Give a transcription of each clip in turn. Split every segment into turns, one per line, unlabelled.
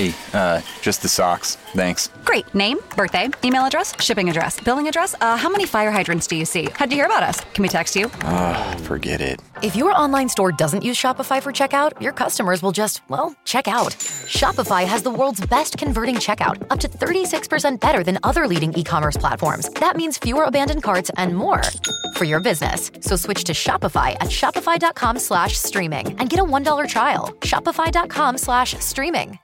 Hey, uh, just the socks. Thanks.
Great. Name, birthday, email address, shipping address, billing address. Uh, how many fire hydrants do you see? How'd you hear about us? Can we text you?
Ah, forget it.
If your online store doesn't use Shopify for checkout, your customers will just, well, check out. Shopify has the world's best converting checkout, up to 36% better than other leading e commerce platforms. That means fewer abandoned carts and more for your business. So switch to Shopify at shopify.com slash streaming and get a $1 trial. Shopify.com slash streaming.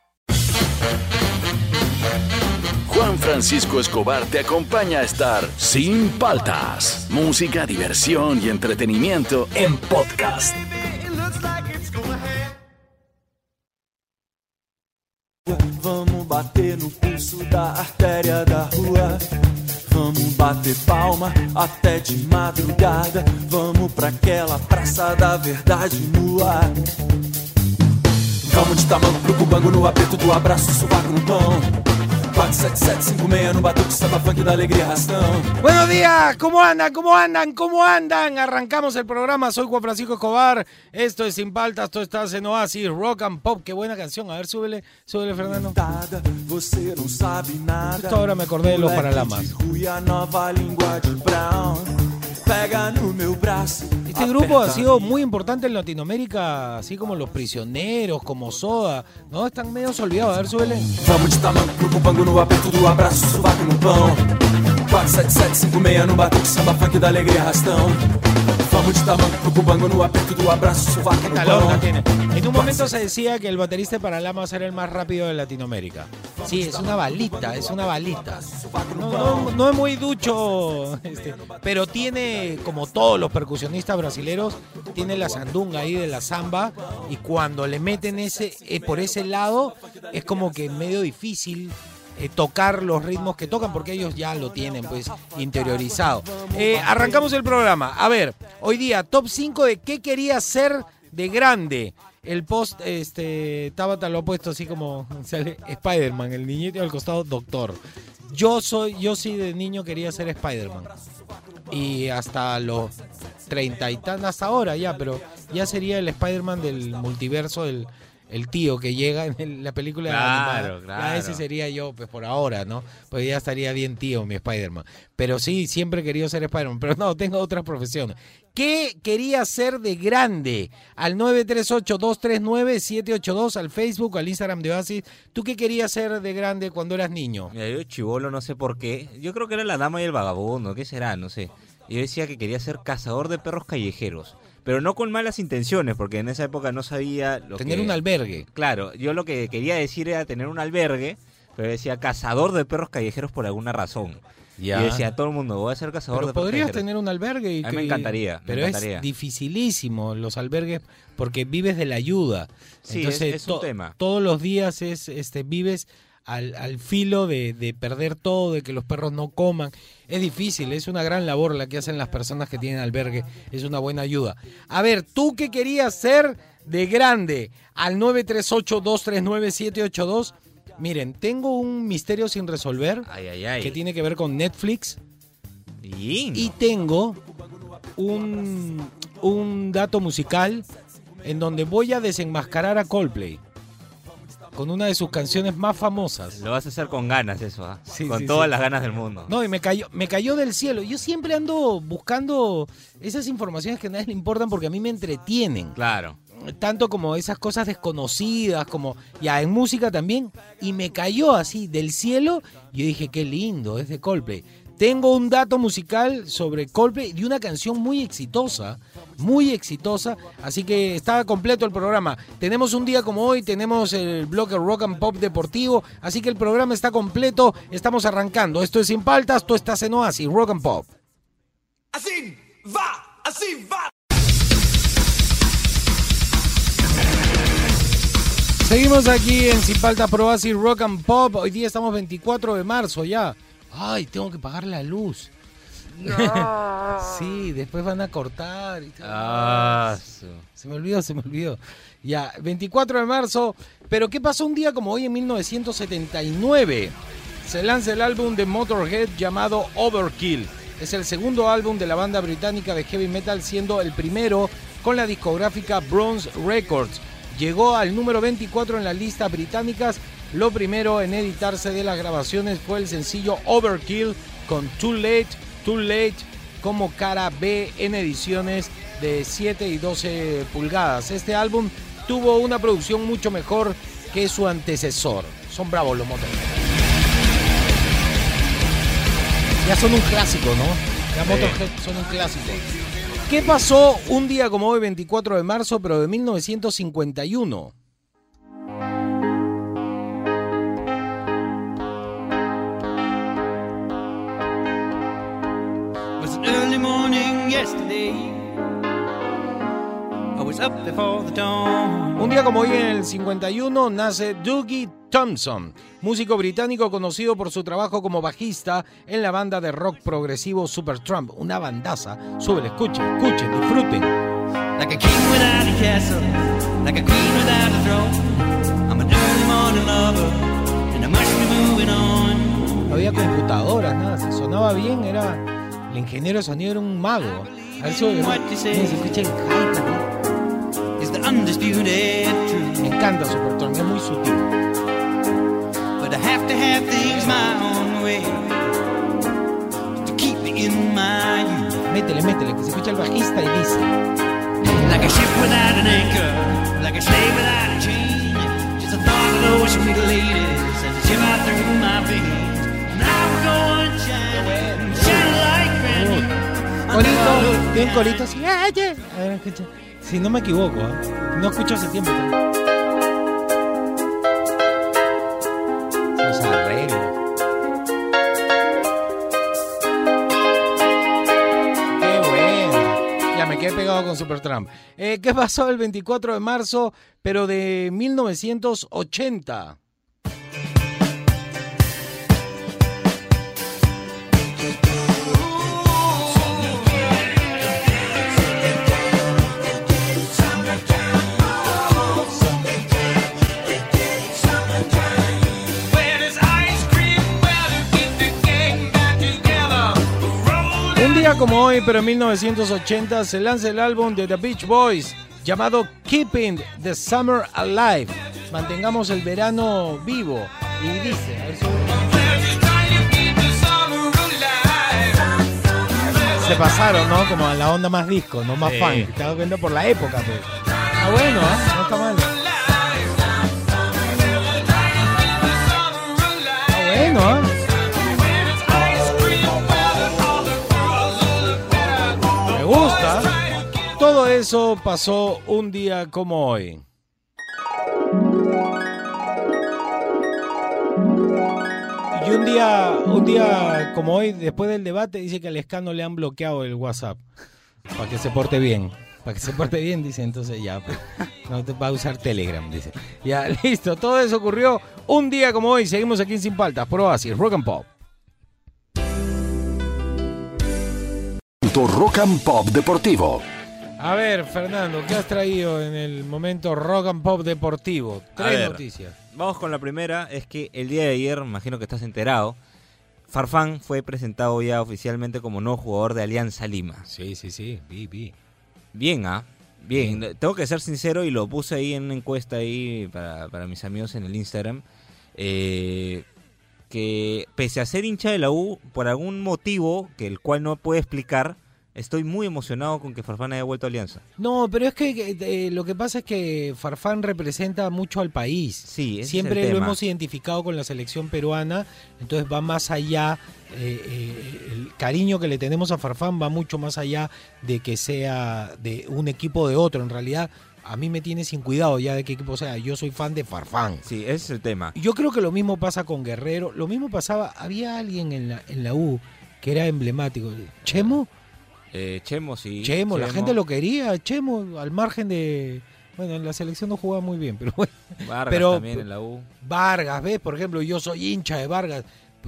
Juan Francisco Escobar te acompaña a estar sin paltas. Música, diversión y entretenimiento en podcast.
Vamos bater no pulso da artéria da rua. Vamos bater palma até de madrugada. Vamos pra aquela praça da verdade nua. Vamos de tamanco pro cubango no aperto do abraço, sovaco no pão. 47756 no batuque, samba funk da alegría arrastão.
Buenos días, ¿cómo andan? ¿Cómo andan? ¿Cómo andan? Arrancamos el programa, soy Juan Francisco Escobar, esto es Sin Paltas, esto estás en Oasis, Rock and Pop, qué buena canción, a ver, súbele, súbele Fernando.
Você não sabe nada.
Justo ahora me acordé de los Paralamas.
A. Pega no meu braço.
Este grupo ha sido muy importante en Latinoamérica, así como Los Prisioneros, como Soda, ¿no? Están medio olvidados, a ver, súbele.
Vamos de tamanco pro cubango no aperto do abraço, sovaco no pão. 47756 no batuque, samba funk da alegria arrastão. Vamos de tamanco pro cubango no aperto do abraço, sovaco no pão.
En un momento se decía que el baterista de Paralamas era el más rápido de Latinoamérica. Sí, es una balita, es una balita. No, es muy ducho, este, pero tiene, como todos los percusionistas brasileros, tiene la sandunga ahí de la samba y cuando le meten ese eh, por ese lado es como que medio difícil eh, tocar los ritmos que tocan porque ellos ya lo tienen pues interiorizado. Eh, arrancamos el programa. A ver, hoy día top 5 de qué quería ser de grande. El post, este, Tabata lo ha puesto así como sale Spider-Man, el niñito al costado, doctor. Yo soy, yo sí de niño quería ser Spider-Man. Y hasta los treinta y tan, hasta ahora ya, pero ya sería el Spider-Man del multiverso, el, el tío que llega en la película
Claro,
animada.
claro.
Ya ese sería yo, pues por ahora, ¿no? Pues ya estaría bien tío mi Spider-Man. Pero sí, siempre he querido ser Spider-Man, pero no, tengo otras profesiones. ¿Qué quería ser de grande? Al 938-239-782, al Facebook, al Instagram de Oasis. ¿Tú qué querías ser de grande cuando eras niño?
Mira, yo chivolo, no sé por qué. Yo creo que era la dama y el vagabundo, ¿qué será? No sé. Yo decía que quería ser cazador de perros callejeros. Pero no con malas intenciones, porque en esa época no sabía lo
Tener
que...
un albergue.
Claro, yo lo que quería decir era tener un albergue, pero decía cazador de perros callejeros por alguna razón.
Ya.
Y decía a todo el mundo, voy a ser cazador
Pero
de perros
podrías tener un albergue. Y
A mí me encantaría, me
Pero
encantaría.
es dificilísimo los albergues porque vives de la ayuda.
Sí,
Entonces,
es- es un
to-
tema.
Todos los días es, este, vives al, al filo de, de perder todo, de que los perros no coman. Es difícil, es una gran labor la que hacen las personas que tienen albergue. Es una buena ayuda. A ver, ¿tú qué querías ser de grande? Al 938-239-782. Miren, tengo un misterio sin resolver
Ay, ay, ay.
que tiene que ver con Netflix. Y tengo un, un dato musical en donde voy a desenmascarar a Coldplay con una de sus canciones más famosas.
Lo vas a hacer con ganas eso, ¿ah?
Sí,
con
sí,
todas
sí.
las ganas del mundo.
No, y me cayó, me cayó del cielo. Yo siempre ando buscando esas informaciones que a nadie le importan porque a mí me entretienen.
Claro.
Tanto como esas cosas desconocidas, como ya en música también. Y me cayó así del cielo. Yo dije, qué lindo, es de Coldplay. Tengo un dato musical sobre Coldplay de una canción muy exitosa, muy exitosa, así que está completo el programa. Tenemos un día como hoy, tenemos el bloque Rock and Pop Deportivo, así que el programa está completo, estamos arrancando. Esto es Sin Paltas, tú estás en Oasis, Rock and Pop.
Assim va, assim va.
Seguimos aquí en Sin Paltas Pro Oasis Rock and Pop, hoy día estamos 24 de marzo ya. Ay, tengo que pagar la luz. sí, después van a cortar. y tal.
Ah,
Se me olvidó, se me olvidó. Ya, 24 de marzo. Pero ¿qué pasó un día como hoy en 1979? Se lanza el álbum de Motorhead llamado Overkill. Es el segundo álbum de la banda británica de heavy metal, siendo el primero con la discográfica Bronze Records. Llegó al número 24 en las listas británicas Lo primero en editarse de las grabaciones fue el sencillo Overkill con Too Late, Too Late como cara B en ediciones de 7 y 12 pulgadas. Este álbum tuvo una producción mucho mejor que su antecesor. Son bravos los motores. Ya son un clásico, ¿no? Ya Motorhead son un clásico. ¿Qué pasó un día como hoy, 24 de marzo, pero de 1951?
was an early morning yesterday.
Un día como hoy en el 51 nace Dougie Thompson, músico británico conocido por su trabajo como bajista en la banda de rock progresivo Supertramp, una bandaza. Súbele, escuchen, escuchen, disfruten.
Like a king without a castle, like a queen without a throne. I'm an early morning lover, and I must be moving on.
No había computadoras, nada, se sonaba bien, era el ingeniero de sonido era un mago. A ver, súbele,
What undisputed
¿no?
truth.
Me encanta Supertramp, es muy sutil.
But I have to have things my own way to keep me in my youth.
Métele, métele, que se escucha el bajista y dice.
Like a ship without an anchor, like a slave without a chain. Just the thought of those sweet ladies as they shiver through my veins. And I would go and shine, shine like brand new.
Corito, un corito. A ver, escucha. Si no me equivoco, ¿eh? no escucho hace tiempo. Esos arreglos. Qué bueno. Ya me quedé pegado con Supertramp. Eh, ¿Qué pasó el 24 de marzo, pero de 1980? Día como hoy, pero en 1980, se lanza el álbum de The Beach Boys llamado Keeping the Summer Alive. Mantengamos el verano vivo. Y dice, se pasaron, ¿no? Como a la onda más disco, no más
Sí.
funk. Das cuenta por la época, pues. Ah, bueno, ¿eh? No está mal. Está bueno, ¿eh? Gusta. Todo eso pasó un día como hoy. Y un día, un día como hoy, después del debate, dice que al escano le han bloqueado el WhatsApp. Para que se porte bien. Para que se porte bien, dice, entonces ya, pues, no te va a usar Telegram, dice. Ya, listo, todo eso ocurrió un día como hoy. Seguimos aquí Sin Paltas, por Oasis, Rock and Pop.
Rock and Pop Deportivo.
A ver, Fernando, ¿qué has traído en el momento Rock and Pop Deportivo? Tres
ver.
noticias.
Vamos con la primera, es que el día de ayer, imagino que estás enterado, Farfán fue presentado ya oficialmente como nuevo jugador de Alianza Lima.
Sí, sí, sí, vi, vi.
Bien, ¿ah? Bien. Tengo que ser sincero y lo puse ahí en una encuesta ahí para, para mis amigos en el Instagram. eh, que pese a ser hincha de la U, por algún motivo que el cual no puedo explicar, estoy muy emocionado con que Farfán haya vuelto a Alianza.
No, pero es que eh, lo que pasa es que Farfán representa mucho al país.
Sí, ese es
Siempre
el
lo
tema.
hemos identificado con la selección peruana, entonces va más allá, eh, eh, el cariño que le tenemos a Farfán va mucho más allá de que sea de un equipo de otro. En realidad, a mí me tiene sin cuidado ya de qué equipo sea. Yo soy fan de Farfán.
Sí, ese es el tema.
Yo creo que lo mismo pasa con Guerrero. Lo mismo pasaba, había alguien en la, en la U que era emblemático. Chemo,
Eh, Chemo, sí.
Chemo, la gente lo quería. Chemo, al margen de... Bueno, en la selección no jugaba muy bien, pero bueno.
Vargas
pero-
también en la U.
Vargas, ¿ves? Por ejemplo, yo soy hincha de Vargas,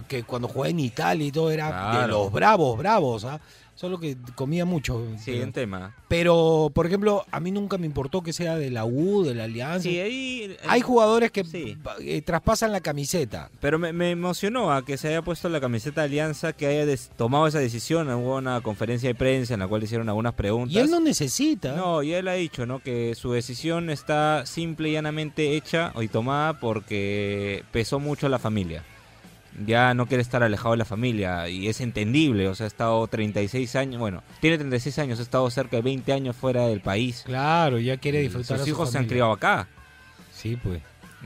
que cuando jugué en Italia y todo era de los bravos, bravos, ¿ah? Solo que comía mucho.
Sí,
pero,
un tema.
pero, por ejemplo, a mí nunca me importó que sea de la U, de la Alianza.
Sí, ahí...
Hay jugadores que
Sí.
eh, traspasan la camiseta.
Pero me, me emocionó a que se haya puesto la camiseta de Alianza, que haya des- tomado esa decisión. Hubo una conferencia de prensa en la cual le hicieron algunas preguntas.
Y él no necesita.
No, y él ha dicho, ¿no? Que su decisión está simple y llanamente hecha y tomada porque pesó mucho a la familia. Ya no quiere estar alejado de la familia y es entendible, o sea, ha estado 36 años, bueno, tiene 36 años, ha estado cerca de 20 años fuera del país.
Claro, ya quiere disfrutar.
Sus
a su
hijos se han criado acá,
Sí, pues.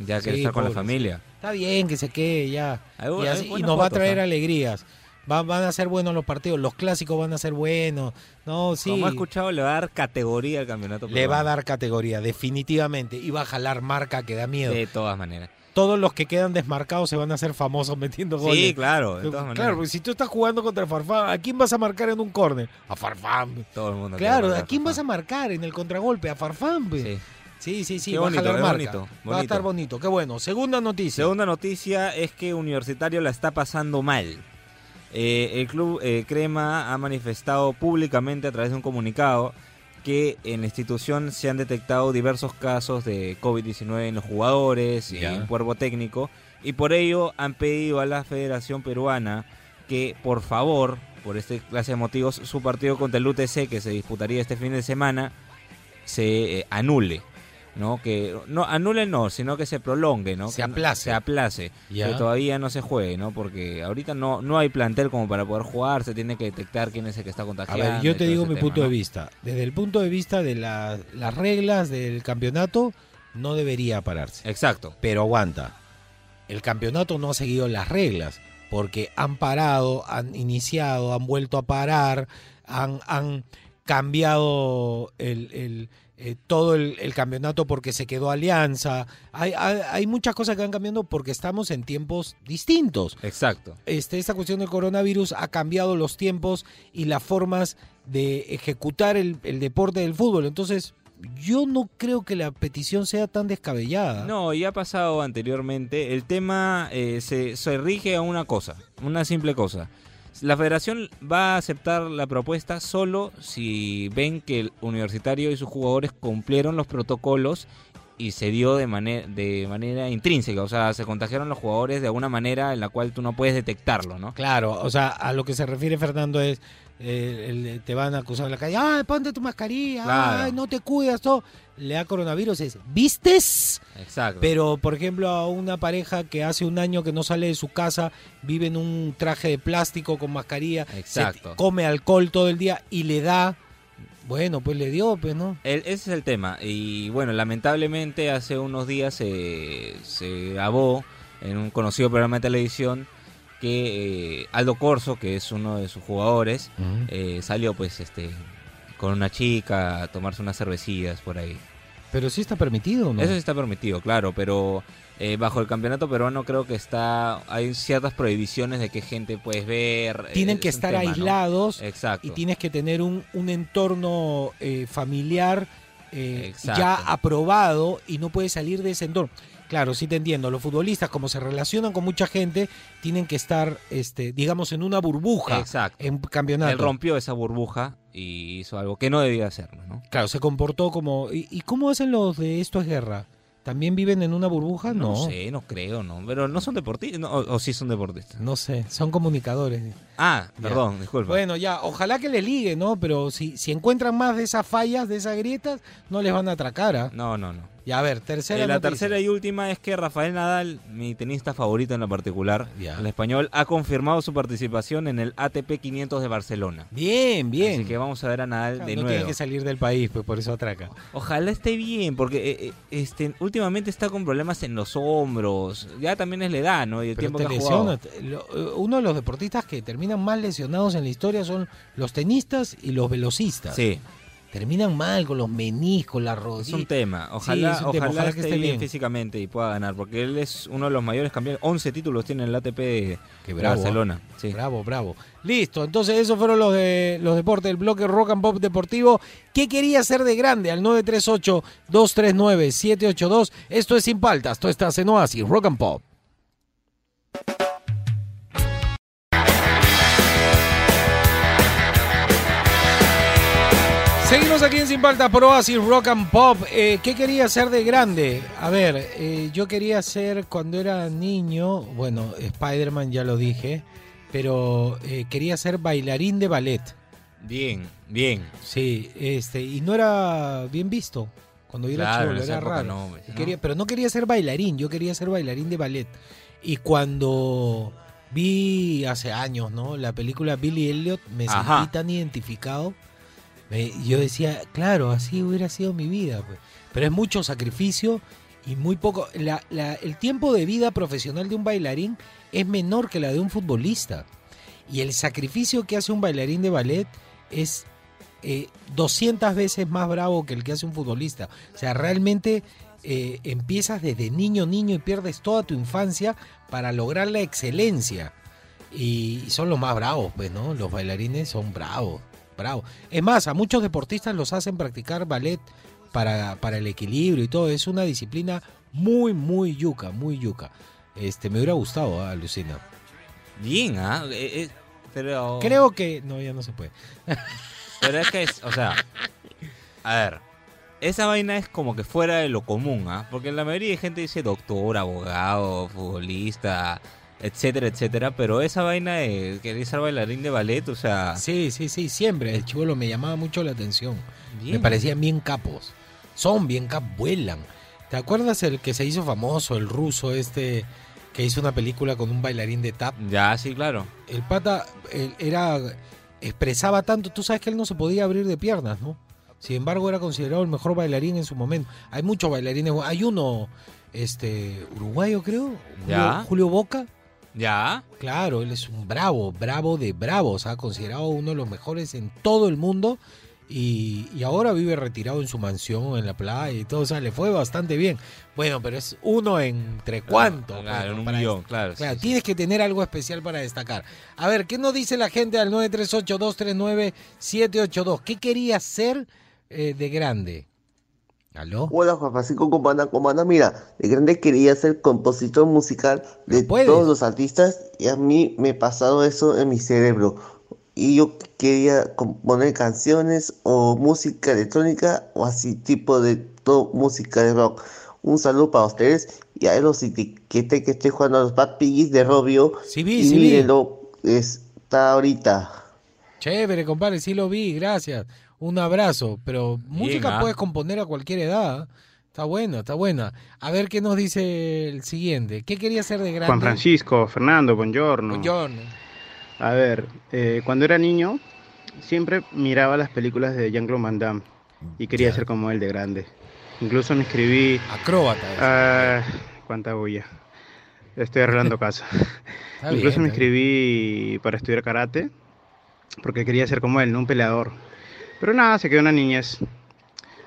ya quiere
Sí,
estar con la familia.
Está bien que se quede ya.
Hay-
y, así- nos va a traer alegrías. Va- van a ser buenos los partidos. Los clásicos van a ser buenos. No, sí.
Como he escuchado, le va a dar categoría al campeonato.
Le va a dar categoría, definitivamente. Y va a jalar marca que da miedo.
De todas maneras.
Todos los que quedan desmarcados se van a hacer famosos metiendo goles.
Sí, claro, de todas maneras.
Claro, porque si tú estás jugando contra Farfán, ¿a quién vas a marcar en un córner? A Farfán.
Todo el mundo.
Claro, ¿a quién vas a marcar en el contragolpe? A Farfán. pues.
Sí.
Sí, sí, sí,
Qué
va
bonito,
a jalar marca.
bonito,
Va a estar bonito, qué bueno. Segunda noticia.
Segunda noticia es que Universitario la está pasando mal. Eh, el club eh, Crema ha manifestado públicamente a través de un comunicado que en la institución se han detectado diversos casos de COVID-19 en los jugadores y en el cuerpo técnico y por ello han pedido a la Federación Peruana que por favor, por este clase de motivos, su partido contra el UTC que se disputaría este fin de semana se eh, anule. ¿No? Que no anule no, sino que se prolongue, ¿no?
Se
Que
aplace.
se aplace. Que todavía no se juegue, ¿no? Porque ahorita no no hay plantel como para poder jugar, se tiene que detectar quién es el que está
A
contagiando.
ver, yo te digo mi
tema,
punto
¿no?
de vista. Desde el punto de vista de la- las reglas del campeonato, no debería pararse.
Exacto.
Pero aguanta. El campeonato no ha seguido las reglas. Porque han parado, han iniciado, han vuelto a parar, han, han cambiado el, el, eh, todo el, el campeonato porque se quedó alianza. Hay, hay, hay muchas cosas que van cambiando porque estamos en tiempos distintos.
Exacto.
Este, esta cuestión del coronavirus ha cambiado los tiempos y las formas de ejecutar el, el deporte del fútbol. Entonces, yo no creo que la petición sea tan descabellada.
No, ya ha pasado anteriormente. El tema eh, se, se rige a una cosa, una simple cosa. La federación va a aceptar la propuesta solo si ven que el universitario y sus jugadores cumplieron los protocolos y se dio de, manera de manera intrínseca. O sea, se contagiaron los jugadores de alguna manera en la cual tú no puedes detectarlo, ¿no?
Claro, o sea, a lo que se refiere Fernando es, eh, el- te van a acusar en la calle, ay, ponte tu mascarilla,
Claro.
ay, no te cuidas, todo. Le da coronavirus, es, ¿vistes?
Exacto.
Pero, por ejemplo, a una pareja que hace un año que no sale de su casa, vive en un traje de plástico con mascarilla, se-
Exacto.
come alcohol todo el día y le da, bueno, pues le dio, pues, ¿no?
El- ese es el tema. Y bueno, lamentablemente hace unos días se, se grabó en un conocido programa de televisión que eh, Aldo Corso, que es uno de sus jugadores, eh, salió pues este con una chica a tomarse unas cervecillas por ahí.
Pero sí está permitido, ¿no?
Eso sí está permitido, claro, pero eh, bajo el campeonato peruano creo que está hay ciertas prohibiciones de qué gente puedes ver. eh,
Tienen que
es
estar
tema, ¿no?
aislados
Exacto.
y tienes que tener un, un entorno familiar ya aprobado y no puedes salir de ese entorno. Claro, sí te entiendo. Los futbolistas, como se relacionan con mucha gente, tienen que estar, este, digamos, en una burbuja
Exacto.
en campeonato.
Él rompió esa burbuja y hizo algo que no debía hacerlo, ¿no?
Claro, se comportó como. ¿Y, y cómo hacen los de esto es guerra? ¿También viven en una burbuja? No.
No sé, no creo, no. Pero no son deportistas, no, o, o sí son deportistas.
No sé, son comunicadores.
Ah,
Ya.
perdón, disculpa.
Bueno, ya, ojalá que les ligue, ¿no? Pero si, si encuentran más de esas fallas, de esas grietas, no les van a atracar, ¿ah?
No, no, no.
Ya, a ver, tercera
Eh, la
noticia.
tercera y última es que Rafael Nadal, mi tenista favorito en lo particular, el español, ha confirmado su participación en el ATP 500 de Barcelona.
Bien, bien.
Así que vamos a ver a Nadal
Claro,
de
no
nuevo.
tiene que salir del país, pues por eso atraca.
Ojalá esté bien, porque eh, eh, este, últimamente está con problemas en los hombros. Ya también es la edad, ¿no? Y el
Pero
tiempo que
lesiona. lo- eh, Uno de los deportistas que terminan más lesionados en la historia son los tenistas y los velocistas.
Sí,
Terminan mal con los meniscos, la
es
rodilla.
un tema. Ojalá,
es un tema.
ojalá,
que
esté bien,
bien.
físicamente y pueda ganar, porque él es uno de los mayores campeones. 11 títulos tiene en el ATP de,
bravo,
Barcelona. Sí.
Bravo, bravo. Listo, entonces esos fueron los de los deportes del bloque Rock and Pop Deportivo. ¿Qué quería hacer de grande? Al 938-239-782. Esto es Sin Paltas, tú estás en Oasis, Rock and Pop. Seguimos aquí en Sin Paltas por Oasis Rock and Pop. Eh, ¿Qué quería hacer de grande? A ver, eh, yo quería ser cuando era niño, bueno, Spider-Man ya lo dije, pero eh, quería ser bailarín de ballet.
Bien, bien.
Sí, este, y no era bien visto. Cuando yo era
Claro, esa
era raro.
no, pues,
Y
¿no?
quería- pero no quería ser bailarín, yo quería ser bailarín de ballet. Y cuando vi hace años, ¿no? La película Billy Elliot, me
Ajá.
sentí tan identificado. Me- yo decía, claro, así hubiera sido mi vida. Pues. Pero es mucho sacrificio y muy poco. La- la- el tiempo de vida profesional de un bailarín es menor que la de un futbolista. Y el sacrificio que hace un bailarín de ballet es eh, 200 veces más bravo que el que hace un futbolista. O sea, realmente eh, empiezas desde niño, niño y pierdes toda tu infancia para lograr la excelencia. Y, son los más bravos, pues, ¿no? Los bailarines son bravos, Es más, a muchos deportistas los hacen practicar ballet para, para el equilibrio y todo. Es una disciplina muy, muy yuca, muy yuca. Este, me hubiera gustado, ¿ah, Lucina.
Bien, ¿ah? Eh, eh, pero...
Creo que... No, ya no se puede.
Pero es que es, o sea, a ver, esa vaina es como que fuera de lo común, ¿ah? Porque la mayoría de gente dice doctor, abogado, futbolista, etcétera, etcétera, pero esa vaina de querer ser bailarín de ballet, o sea,
Sí, sí, sí, siempre. El chivolo me llamaba mucho la atención.
Bien.
Me parecían bien capos. Son bien capos, vuelan. ¿Te acuerdas el que se hizo famoso, el ruso este, que hizo una película con un bailarín de tap?
ya, sí, claro.
El pata él era expresaba tanto, tú sabes que él no se podía abrir de piernas, ¿no? Sin embargo, era considerado el mejor bailarín en su momento. Hay muchos bailarines, hay uno este uruguayo, creo, Julio,
Ya.
Julio Boca.
Ya,
Claro, él es un bravo, bravo de bravos, ha considerado uno de los mejores en todo el mundo y, y ahora vive retirado en su mansión en la playa y todo, o sea, le fue bastante bien. Bueno, pero es uno entre cuánto.
Claro, en un millón, claro.
Claro,
sí, sí.
tienes que tener algo especial para destacar. A ver, ¿qué nos dice la gente al 938-239-782? ¿Qué quería ser eh, de grande? ¿Aló?
Hola Juan Francisco Comanda, Comanda, mira, de grande quería ser compositor musical de todos los artistas y a mí me ha pasado eso en mi cerebro. Y yo quería componer canciones o música electrónica o así tipo de todo música de rock. Un saludo para ustedes y a los etiqueté que estoy jugando a los Bad Piggies de Robio.
Sí vi,
y
sí vi.
mírenlo, está ahorita.
Chévere, compadre, sí lo vi, gracias. Un abrazo, pero música
¿ah?
puedes componer a cualquier edad. Está buena, está buena. A ver qué nos dice el siguiente. ¿Qué quería hacer de grande?
Juan Francisco, Fernando, buongiorno.
Buongiorno.
A ver, eh, cuando era niño siempre miraba las películas de Jean-Claude Van Damme y quería ser como él de grande. Incluso me inscribí...
Acróbata.
Ah, cuánta bulla. Estoy arreglando casa. Incluso
bien,
me
bien.
inscribí para estudiar karate porque quería ser como él, no un peleador. Pero nada, se quedó una niñez.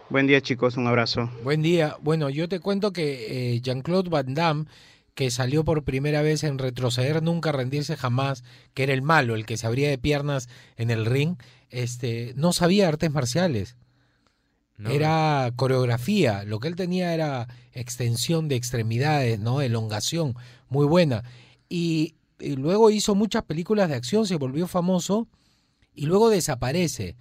Buen día chicos, un abrazo.
Buen día. Bueno, yo te cuento que eh, Jean-Claude Van Damme, que salió por primera vez en Retroceder Nunca, Rendirse Jamás, que era el malo, el que se abría de piernas en el ring, este, no sabía artes marciales.
No,
Era coreografía, lo que él tenía era extensión de extremidades, ¿no? Elongación, muy buena. Y, y luego hizo muchas películas de acción, se volvió famoso y luego desaparece.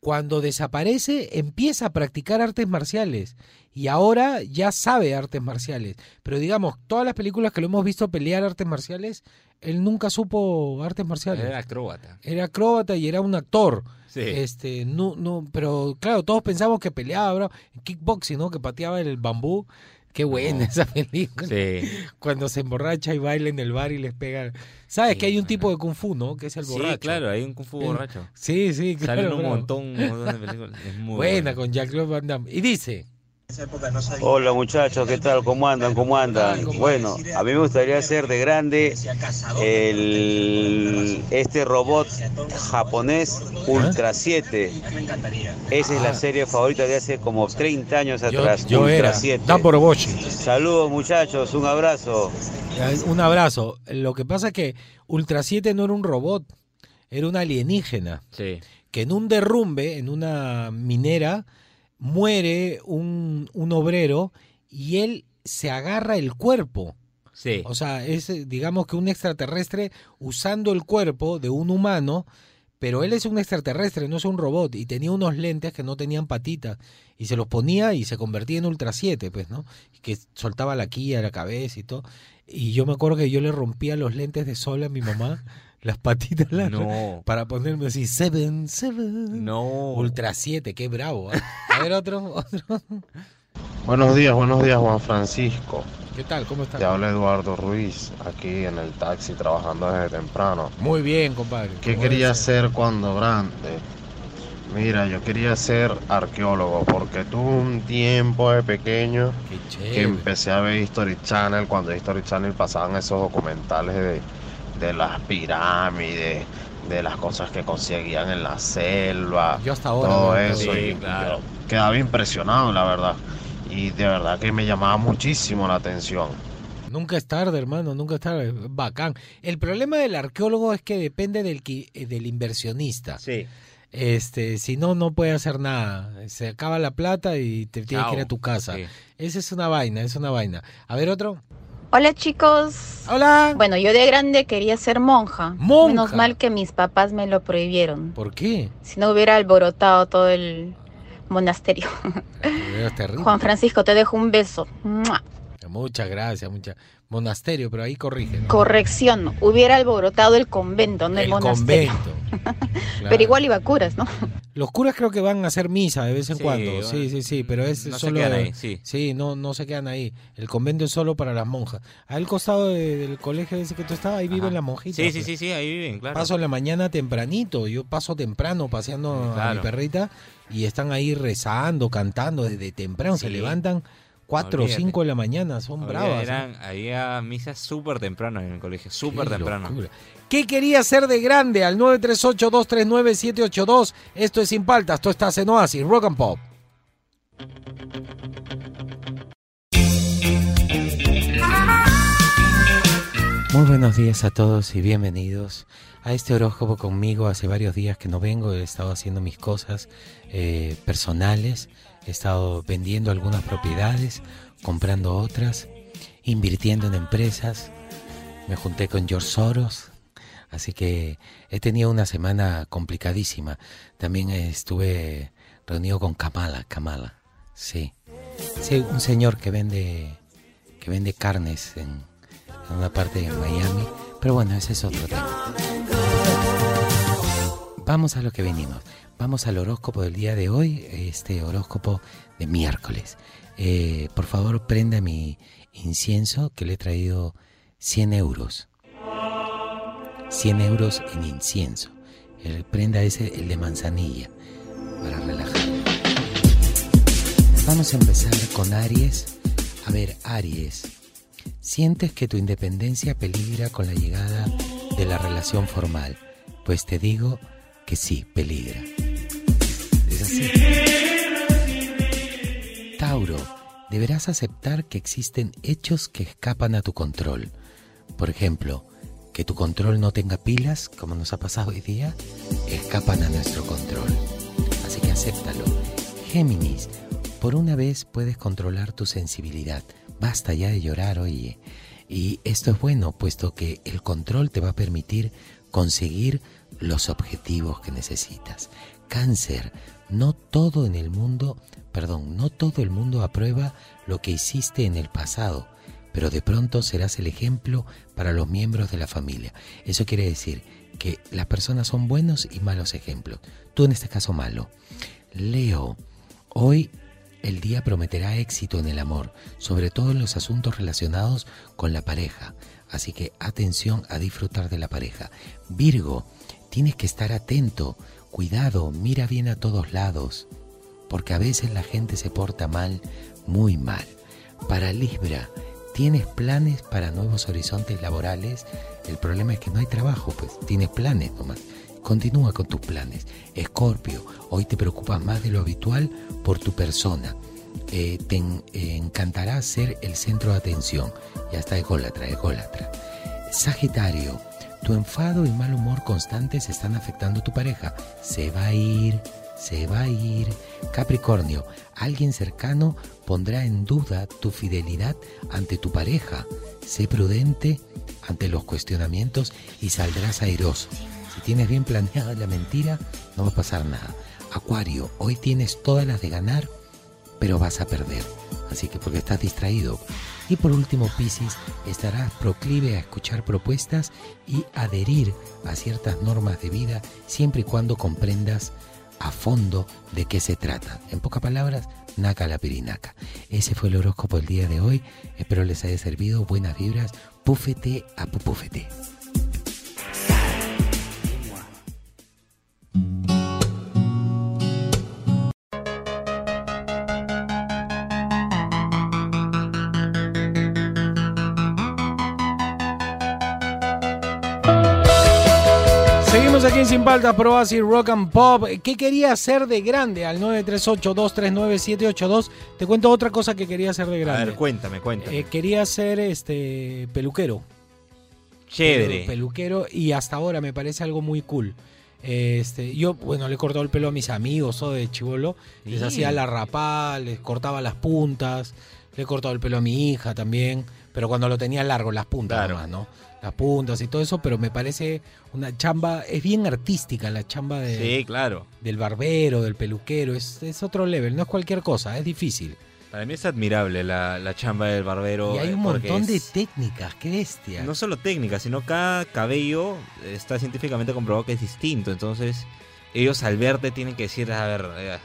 Cuando desaparece, empieza a practicar artes marciales y ahora ya sabe artes marciales. Pero digamos, todas las películas que lo hemos visto pelear artes marciales, él nunca supo artes marciales.
Era acróbata.
Era acróbata y era un actor.
Sí.
Este, no, no, pero claro, todos pensamos que peleaba, bro, kickboxing, ¿no? Que pateaba el bambú. Qué buena esa película.
Sí.
Cuando se emborracha y baila en el bar y les pega. ¿Sabes
Sí,
que hay un tipo de kung fu, ¿no? Que es el
Sí,
borracho.
claro, hay un Kung Fu borracho.
Sí, sí, claro.
Salen un
bravo.
montón, un montón de películas. Es muy
Buena
bueno.
con Jean-Claude Van Damme. Y dice,
Hola muchachos, ¿qué tal? ¿Cómo andan? ¿Cómo andan? Bueno, a mí me gustaría ser de grande el este robot japonés Ultra 7. Esa es la serie favorita de hace como 30 años
yo,
atrás.
yo
Ultra
era.
7.
Dan por Boshi.
Saludos muchachos, un abrazo.
Un abrazo. Lo que pasa es que Ultra 7 no era un robot, era una alienígena.
Sí.
que en un derrumbe, en una minera, muere un, un obrero y él se agarra el cuerpo.
Sí.
O sea, es digamos que un extraterrestre usando el cuerpo de un humano
pero él es un extraterrestre, no es un robot, y tenía unos lentes que no tenían patitas, y se los ponía y se convertía en Ultra 7, pues, ¿no? Y que soltaba la quilla, la cabeza y todo. Y yo me acuerdo que yo le rompía los lentes de sol a mi mamá, las patitas largas,
No.
para ponerme así, Seven, Seven.
No.
Ultra 7, qué bravo. ¿ah? A ver, otro, otro.
Buenos días, buenos días Juan Francisco.
¿Qué tal? ¿Cómo estás?
Te habla Eduardo Ruiz, aquí en el taxi trabajando desde temprano.
Muy bien, compadre.
¿Qué quería
ser.
cuando grande? Mira, yo quería ser arqueólogo porque tuve un tiempo de pequeño que empecé a ver History Channel cuando History Channel pasaban esos documentales de, de las pirámides, de las cosas que conseguían en la selva,
Yo hasta ahora
todo eso y
Sí, claro.
quedaba impresionado, la verdad. Y de verdad que me llamaba muchísimo la atención.
Nunca es tarde, hermano, nunca es tarde. Bacán. El problema del arqueólogo es que depende del, eh, del inversionista.
Sí.
Este, si no, no puede hacer nada. Se acaba la plata y te tienes que ir a tu casa.
Sí.
Esa es una vaina, es una vaina. A ver, otro.
Hola chicos.
Hola.
Bueno, yo de grande quería ser monja.
Monja.
Menos mal que mis papás me lo prohibieron.
¿Por qué?
Si no hubiera alborotado todo el monasterio. Juan Francisco, te dejo un beso. ¡Mua!
Muchas gracias, muchas. Monasterio, pero ahí corrigen.
Corrección, hubiera alborotado el convento, no el,
El
monasterio.
convento. Claro.
Pero igual iba a curas, ¿no?
Los curas creo que van a hacer misa de vez en
Sí,
cuando.
bueno,
Sí, sí, sí, pero es
no se
solo.
quedan ahí, sí.
no, no se quedan ahí. El convento es solo para las monjas. Al costado de- del colegio ese que tú estabas, ahí viven las monjitas.
Sí, sí,
pues.
sí, sí, ahí viven, claro.
Paso en la mañana tempranito. Yo paso temprano paseando a mi perrita y están ahí rezando, cantando desde temprano. Se
Sí.
levantan 4 o
Olvídate.
5 de la mañana. Son
Había-
bravas. ¿eh?
Eran, había misas súper temprano en el colegio, súper
Qué
temprano.
locura. ¿Qué quería ser de grande? Al 938-239-782. Esto es Sin Paltas. Tú estás en Oasis, Rock and Pop. Muy buenos días a todos y bienvenidos a este horóscopo conmigo. Hace varios días que no vengo, he estado haciendo mis cosas eh, personales, he estado vendiendo algunas propiedades, comprando otras, invirtiendo en empresas. Me junté con George Soros, así que he tenido una semana complicadísima. También estuve reunido con Kamala, Kamala, sí. Sí, un señor que vende que vende carnes en, en una parte de Miami, pero bueno, ese es otro tema. Vamos a lo que venimos. Vamos al horóscopo del día de hoy, este horóscopo de miércoles. Eh, por favor, prenda mi incienso que le he traído 100 euros. 100 euros en incienso. El prenda ese, el de manzanilla, para relajar. Vamos a empezar con Aries. A ver, Aries, sientes que tu independencia peligra con la llegada de la relación formal. Pues te digo que sí, peligra. Tauro, deberás aceptar que existen hechos que escapan a tu control. Por ejemplo, que tu control no tenga pilas, como nos ha pasado hoy día, escapan a nuestro control. Así que acéptalo. Géminis, por una vez puedes controlar tu sensibilidad. Basta ya de llorar, oye. Y esto es bueno, puesto que el control te va a permitir conseguir los objetivos que necesitas. Cáncer, no todo en el mundo, perdón, no todo el mundo aprueba lo que hiciste en el pasado, pero de pronto serás el ejemplo para los miembros de la familia. Eso quiere decir que las personas son buenos y malos ejemplos. Tú en este caso malo. Leo, hoy el día prometerá éxito en el amor, sobre todo en los asuntos relacionados con la pareja. Así que atención a disfrutar de la pareja. Virgo, tienes que estar atento, cuidado, mira bien a todos lados, porque a veces la gente se porta mal, muy mal. Para Libra, ¿tienes planes para nuevos horizontes laborales? El problema es que no hay trabajo, pues tienes planes nomás. Continúa con tus planes. Escorpio, hoy te preocupas más de lo habitual por tu persona. Eh, te eh, encantará ser el centro de atención. Ya está ególatra, ególatra. Sagitario, tu enfado y mal humor constantes están afectando a tu pareja. Se va a ir, se va a ir. Capricornio, alguien cercano pondrá en duda tu fidelidad ante tu pareja. Sé prudente ante los cuestionamientos y saldrás airoso.
Si tienes bien planeada la mentira, no va a pasar nada. Acuario, hoy tienes todas las de ganar, pero vas a perder. Así que porque estás distraído. Y por último, Piscis, estarás proclive a escuchar propuestas y adherir a ciertas normas de vida siempre y cuando comprendas a fondo de qué se trata. En pocas palabras, naca la pirinaca. Ese fue el horóscopo del día de hoy. Espero les haya servido. Buenas vibras. Púfete a pupúfete. Sin Paltas, Pro Así Rock and Pop. ¿Qué quería hacer de grande? Al 938-239-782. Te cuento otra cosa que quería hacer de
A
grande.
ver, cuéntame, cuéntame.
Eh, quería ser este peluquero.
Chévere.
Pelu- Peluquero y hasta ahora me parece algo muy cool. Este, yo, bueno, le he cortado el pelo a mis amigos o de chivolo. Les
Sí.
hacía la rapada, les cortaba las puntas. Le he cortado el pelo a mi hija también. Pero cuando lo tenía largo, las puntas nomás, ¿no? Las puntas y todo eso. Pero me parece una chamba, es bien artística la chamba de,
Sí, claro.
del barbero, del peluquero. Es, es otro level, no es cualquier cosa, es difícil.
Para mí es admirable la, la chamba del barbero.
y hay
eh,
un montón de técnicas, qué bestia.
No solo técnicas, sino cada cabello está científicamente comprobado que es distinto. Entonces, ellos al verte tienen que decir, a ver, eh,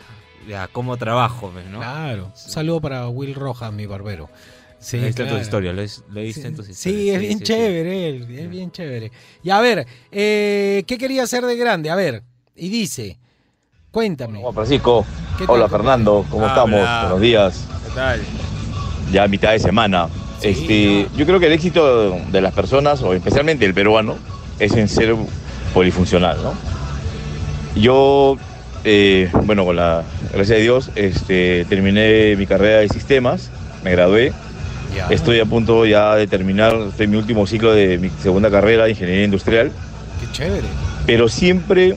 ya, ¿cómo trabajo? pues, ¿no?
Claro. Un saludo para Will Rojas, mi barbero. Sí,
Lo he visto en
claro.
tus historias,
Sí,
en tus
Sí,
historias.
es bien chévere él, es bien chévere. Y a ver, eh, ¿qué quería hacer de grande? A ver, y dice, cuéntame.
Juan Francisco,
¿Qué tal,
hola? Fernando, ¿cómo estamos?
Habla.
Buenos días.
¿Qué tal?
Ya mitad de semana. este, Yo creo que el éxito de las personas, o especialmente el peruano, es en ser polifuncional, ¿no? Yo, eh, bueno, con la gracia de Dios, este, terminé mi carrera de sistemas, me gradué. Estoy a punto ya de terminar estoy en mi último ciclo de mi segunda carrera de ingeniería industrial
Qué chévere.
pero siempre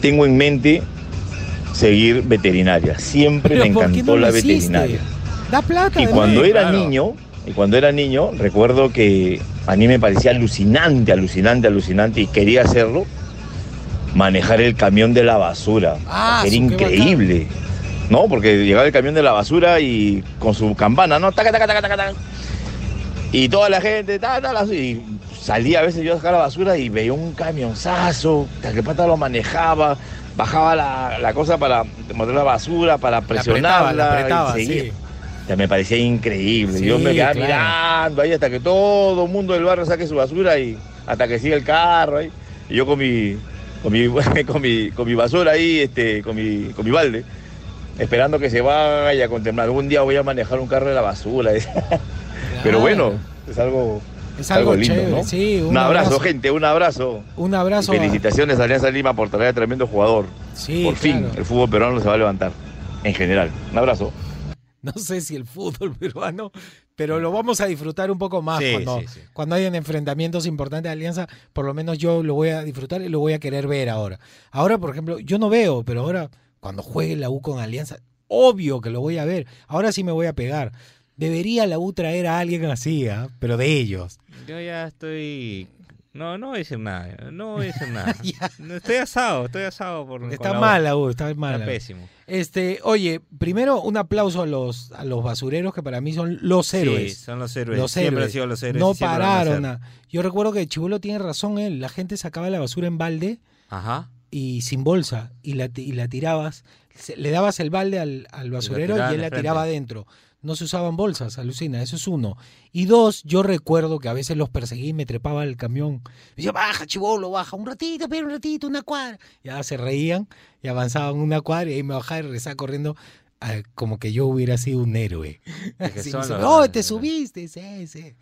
tengo en mente seguir veterinaria. Siempre me
¿por qué
encantó
no
la
hiciste?
veterinaria.
Da plata.
Y cuando era niño, y cuando era niño, recuerdo que a mí me parecía alucinante, alucinante, alucinante y quería hacerlo. Manejar el camión de la basura.
Ah,
Era increíble. ¿No? Porque llegaba el camión de la basura y con su campana, ¿no? Taca, taca, taca, taca, taca. Y toda la gente, ta, ta, la- y salía a veces yo a sacar la basura y veía un camionzazo, que pata lo manejaba, bajaba la, la cosa para meter la basura, para presionarla.
la apretaba, sí.
Ya me parecía increíble.
Sí,
yo me quedaba
claro.
mirando ahí hasta que todo el mundo del barrio saque su basura y hasta que siga el carro ahí. Y yo con mi, con mi, con mi, con mi basura ahí, este, con mi, con mi balde, esperando que se vaya a contemplar. Algún día voy a manejar un carro de la basura. Pero bueno, es algo,
Es algo chévere,
¿no?
sí,
Un,
un
abrazo,
abrazo.
gente, un abrazo.
Un abrazo.
Y felicitaciones a Alianza Lima por traer a tremendo jugador.
Sí,
por fin,
claro.
el fútbol peruano se va a levantar. En general. Un abrazo.
No sé si el fútbol peruano, pero lo vamos a disfrutar un poco más
Sí,
cuando,
sí, sí.
cuando hayan enfrentamientos importantes de Alianza. Por lo menos yo lo voy a disfrutar y lo voy a querer ver ahora. Ahora, por ejemplo, yo no veo, pero ahora cuando juegue la U con Alianza, obvio que lo voy a ver. Ahora sí me voy a pegar. Debería la U traer a alguien así, ¿ah? pero de ellos.
Yo ya estoy. No, no voy a decir nada. No voy a decir nada. Estoy asado, estoy asado por.
Está mal la U, está mal.
Está pésimo.
Este, oye, primero un aplauso a los, a los basureros que para mí son los
Sí,
héroes.
son los héroes.
Los
Siempre
héroes.
han sido los héroes
No pararon.
ser.
a- Yo recuerdo que Chibulo tiene razón él. La gente sacaba la basura en balde
Ajá.
Y sin bolsa y la, y la tirabas. Se- Le dabas el balde al, al basurero y, él la
frente.
tiraba adentro. No se usaban bolsas, alucina, eso es uno. Y dos, yo recuerdo que a veces los perseguí y me trepaba al camión. Me decía, baja, chivolo, baja, un ratito, pero un ratito, una cuadra. Ya se reían y avanzaban una cuadra y ahí me bajaba y regresaba corriendo como que yo hubiera sido un héroe.
Es que son los-
oh, te subiste, sí, sí.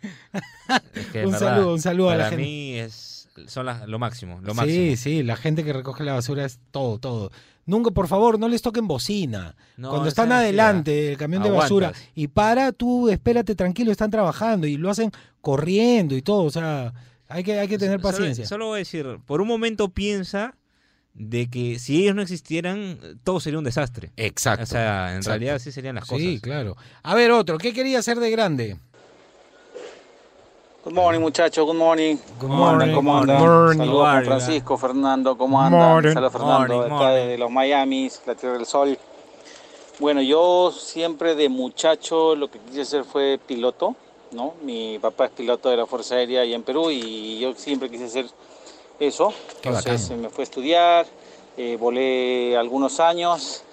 Es que, en
un
verdad,
saludo, un saludo a la
para
gente.
mí es, son las- lo máximo, lo
sí,
máximo.
sí, la gente que recoge la basura es todo, todo. Nunca, por favor, no les toquen bocina.
No,
Cuando están
es
adelante del camión de basura y para, tú espérate tranquilo, están trabajando y lo hacen corriendo y todo. O sea, hay que, hay que tener
Solo-
paciencia.
Solo, voy a decir, por un momento piensa de que si ellos no existieran, todo sería un desastre.
Exacto.
O sea, en
exacto.
realidad así serían las cosas.
Sí, claro. A ver, otro, ¿qué quería hacer de grande?
Good morning, muchachos. Good morning. ¿Cómo
morning.
andan? ¿Cómo andan?
Good morning.
Saludos. Francisco, Fernando. ¿Cómo andan? Saludos Fernando,
Morning,
de acá de los Miami, la Tierra del Sol. Bueno, yo siempre de muchacho lo que quise ser fue piloto, ¿no? Mi papá es piloto de la Fuerza Aérea allá en Perú y yo siempre quise ser eso.
Qué
Entonces
bacán.
me fue a estudiar, eh, volé algunos años,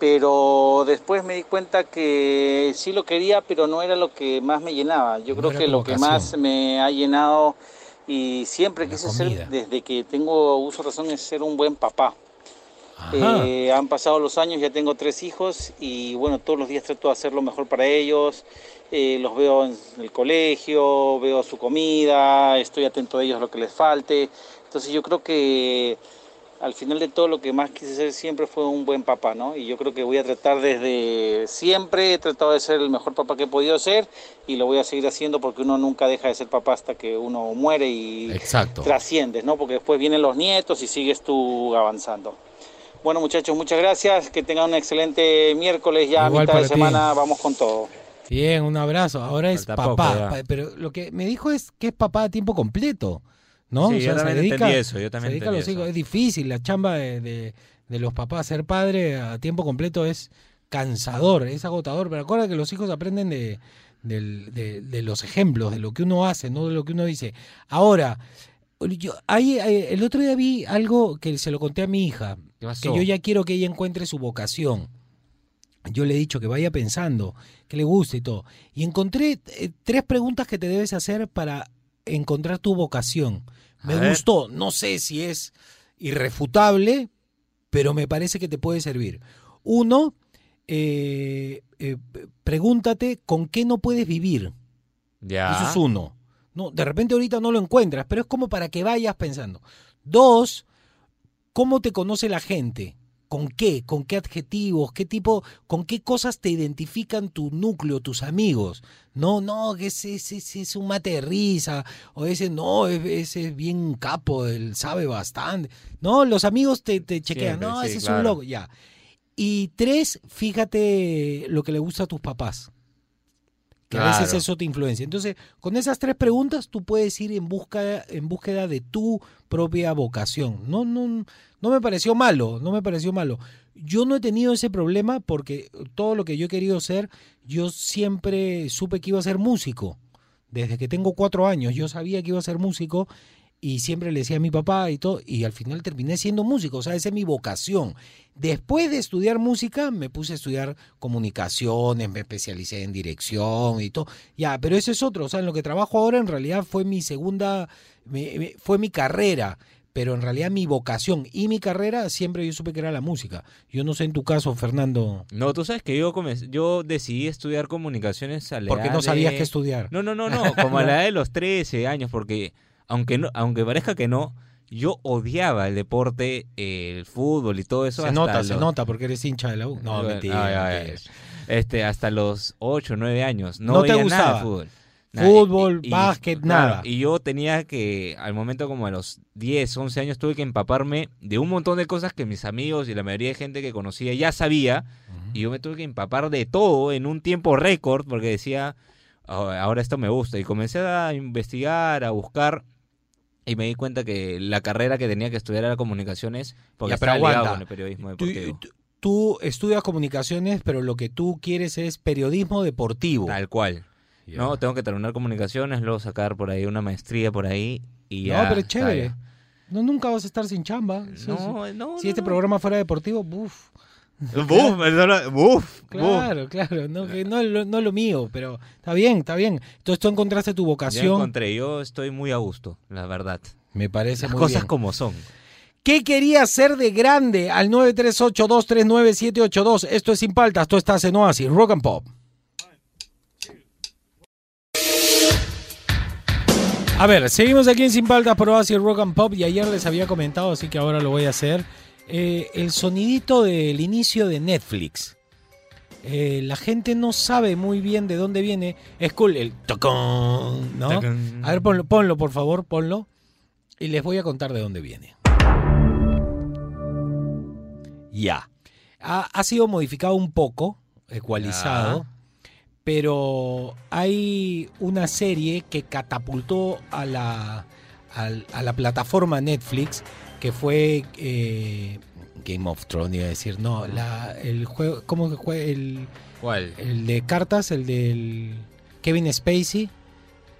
pero después me di cuenta que sí lo quería, pero no era lo que más me llenaba. Yo
No
creo que lo que más me ha llenado y siempre quise
comida.
ser, desde que tengo uso razón, es ser un buen papá. Eh, han pasado los años, ya tengo tres hijos y bueno, todos los días trato de hacer lo mejor para ellos. Eh, los veo en el colegio, veo su comida, estoy atento a ellos a lo que les falte. Entonces yo creo que al final de todo lo que más quise ser siempre fue un buen papá, ¿no? Y yo creo que voy a tratar desde siempre, he tratado de ser el mejor papá que he podido ser y lo voy a seguir haciendo porque uno nunca deja de ser papá hasta que uno muere y
Exacto.
trasciendes, ¿no? Porque después vienen los nietos y sigues tú avanzando. Bueno muchachos, muchas gracias, que tengan un excelente miércoles, ya a
Igual
mitad de
ti.
semana vamos con todo.
Bien, un abrazo. Ahora es
Falta
papá.
poco
pero lo que me dijo es que es papá a tiempo completo. ¿No?
Sí,
O sea,
yo
se
también
dedica-
entendí eso, yo también
se dedica a los
eso.
hijos. Es difícil, la chamba de, de- de los papás. Ser padre a tiempo completo es cansador, es agotador. Pero acuerda que los hijos aprenden de, de- de los ejemplos, de lo que uno hace, no de lo que uno dice. Ahora, yo, el otro día vi algo que se lo conté a mi hija, que yo ya quiero que ella encuentre su vocación. Yo le he dicho que vaya pensando, que le guste y todo. Y encontré eh, tres preguntas que te debes hacer para encontrar tu vocación. Me
A ver.
gustó, no sé si es irrefutable, pero me parece que te puede servir. Uno, eh, eh, pregúntate con qué no puedes vivir.
Ya.
Eso es uno. No, de repente ahorita no lo encuentras, pero es como para que vayas pensando. Dos, ¿cómo te conoce la gente? ¿Con qué? ¿Con qué adjetivos? ¿Qué tipo? ¿Con qué cosas te identifican tu núcleo, tus amigos? No, no, que ese, ese- ese es un mate de risa. O ese no, ese es bien capo, él sabe bastante. No, los amigos te, te chequean.
Siempre,
no,
sí,
ese es un loco. Ya. Y tres, fíjate lo que le gusta a tus papás que a veces eso te influencia. Entonces, con esas tres preguntas tú puedes ir en busca en búsqueda de tu propia vocación. No no no me pareció malo, no me pareció malo. Yo no he tenido ese problema porque todo lo que yo he querido ser, yo siempre supe que iba a ser músico. Desde que tengo cuatro años, yo sabía que iba a ser músico y siempre le decía a mi papá y todo, y al final terminé siendo músico, o sea, esa es mi vocación. Después de estudiar música, me puse a estudiar comunicaciones, me especialicé en dirección y todo. Ya, pero ese es otro, o sea, en lo que trabajo ahora en realidad fue mi segunda, fue mi carrera, pero en realidad mi vocación y mi carrera siempre yo supe que era la música. Yo no sé en tu caso, Fernando.
No, tú sabes que yo comencé- yo decidí estudiar comunicaciones a la
Porque
edad
no sabías
de-
qué estudiar.
No, no, no, no, como a la edad de los 13 años, porque aunque no, aunque parezca que no, yo odiaba el deporte, el fútbol y todo eso.
Se
hasta
nota, se nota porque eres hincha de la U. No, mentira.
ay, ay, ay.
mentira.
Este, hasta los 8 o 9 años. No,
No te
veía nada
gustaba.
de fútbol. Nada,
Fútbol, básquet, nada.
Y yo tenía que, al momento como a los 10, 11 años, tuve que empaparme de un montón de cosas que mis amigos y la mayoría de gente que conocía ya sabía. Y yo me tuve que empapar de todo en un tiempo récord porque decía, "Oh, ahora esto me gusta. Y comencé a investigar, a buscar. Y me di cuenta que la carrera que tenía que estudiar era comunicaciones porque
Ya, pero
estaba ligado con el periodismo
Tú-
deportivo.
tú- Tú estudias comunicaciones, pero lo que tú quieres es periodismo deportivo.
Tal cual. No, tengo que terminar comunicaciones, luego sacar por ahí una maestría por ahí y ya.
no, pero es chévere. No, nunca vas a estar sin chamba.
No, no,
si
no,
este
no.
programa fuera deportivo, buf.
Buf, perdona, buf,
Claro, claro. No, que no, lo- no es lo mío, pero está bien, está bien. Entonces tú encontraste tu vocación.
encontré, yo estoy muy a gusto, la verdad.
Me parece
Las
muy
cosas
bien.
como son.
¿Qué quería ser de grande? Al 938239782. Esto es Sin Paltas, tú estás en Oasis, Rock and Pop. A ver, seguimos aquí en Sin Paltas por Oasis Rock and Pop y ayer les había comentado, así que ahora lo voy a hacer. Eh, el sonidito del inicio de Netflix. Eh, la gente no sabe muy bien de dónde viene. Es cool el tocón, ¿no?
Tocón.
A ver, ponlo, ponlo, por favor, ponlo. Y les voy a contar de dónde viene. Ya. Ha, ha sido modificado un poco, ecualizado, pero hay una serie que catapultó a la, a la plataforma Netflix, que fue eh, Game of Thrones, iba a decir, no, la, el juego, ¿cómo que fue? El,
¿Cuál?
El de cartas, el del Kevin Spacey,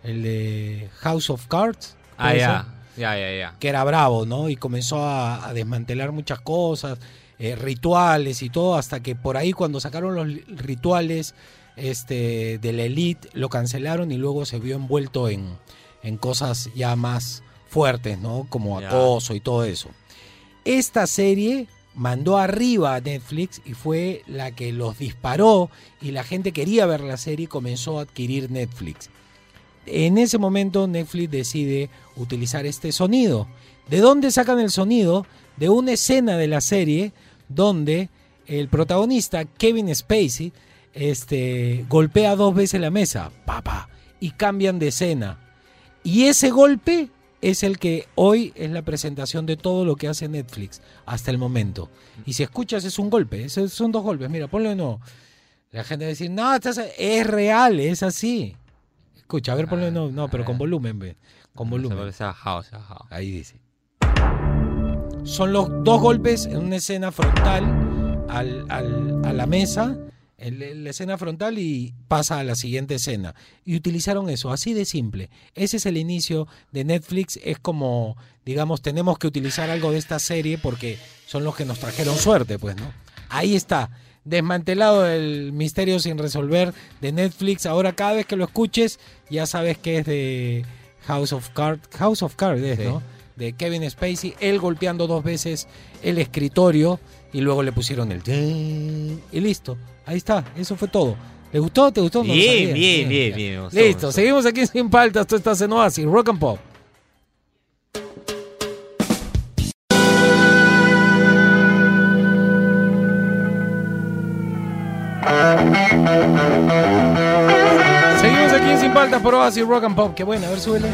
el de House of Cards.
Ah,
¿puede
ya. Ya, ya, ya.
que era bravo, ¿no? Y comenzó a, a desmantelar muchas cosas, eh, rituales y todo, hasta que por ahí cuando sacaron los rituales este, de la elite, lo cancelaron y luego se vio envuelto en, en cosas ya más fuertes, ¿no? Como acoso y todo eso. Esta serie mandó arriba a Netflix y fue la que los disparó y la gente quería ver la serie y comenzó a adquirir Netflix. En ese momento Netflix decide utilizar este sonido. ¿De dónde sacan el sonido? De una escena de la serie donde el protagonista, Kevin Spacey, este, golpea dos veces la mesa, papá, y cambian de escena. Y ese golpe es el que hoy es la presentación de todo lo que hace Netflix hasta el momento. Y si escuchas es un golpe, esos son dos golpes. Mira, ponlo de nuevo. La gente va a decir, no, estás- es real, es así. Escucha, a ver, ponlo de nuevo. No, pero con volumen, ve. Con volumen. Ahí dice. Son los dos golpes en una escena frontal al- al- a la mesa, la escena frontal y pasa a la siguiente escena. Y utilizaron eso, así de simple. Ese es el inicio de Netflix. Es como, digamos, tenemos que utilizar algo de esta serie porque son los que nos trajeron suerte, pues, ¿no? Ahí está. Desmantelado el misterio sin resolver de Netflix. Ahora cada vez que lo escuches ya sabes que es de House of Cards. House of Cards es,
Sí.
¿no? De Kevin Spacey. Él golpeando dos veces el escritorio y luego le pusieron el... Y listo. Ahí está. Eso fue todo. ¿Le gustó? ¿Te gustó? No
Bien, bien, bien, bien, gustó,
Listo.
gustó.
Seguimos aquí sin paltas. Tú estás en Oasis. Rock and Pop. Seguimos aquí en Sin Paltas por Oasis Rock and Pop. Qué buena, a ver, súbele.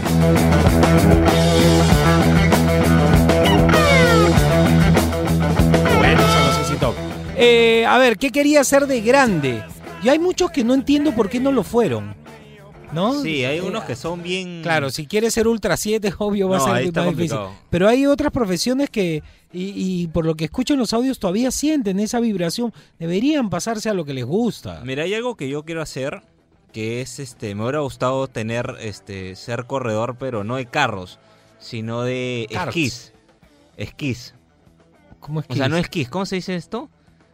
Eh, a ver, ¿qué quería hacer de grande? Y hay muchos que no entiendo por qué no lo fueron. ¿No?
Sí, hay
Eh,
unos que son bien.
Claro, si quieres ser Ultra 7, obvio va
No,
a ser más difícil. Pero hay otras profesiones que, y, y por lo que escucho en los audios, todavía sienten esa vibración. Deberían pasarse a lo que les gusta.
Mira, hay algo que yo quiero hacer que es este me hubiera gustado tener este ser corredor, pero no de carros, sino de esquís. Esquís.
¿Cómo
O sea,
esquís?
no esquís, ¿cómo se dice esto?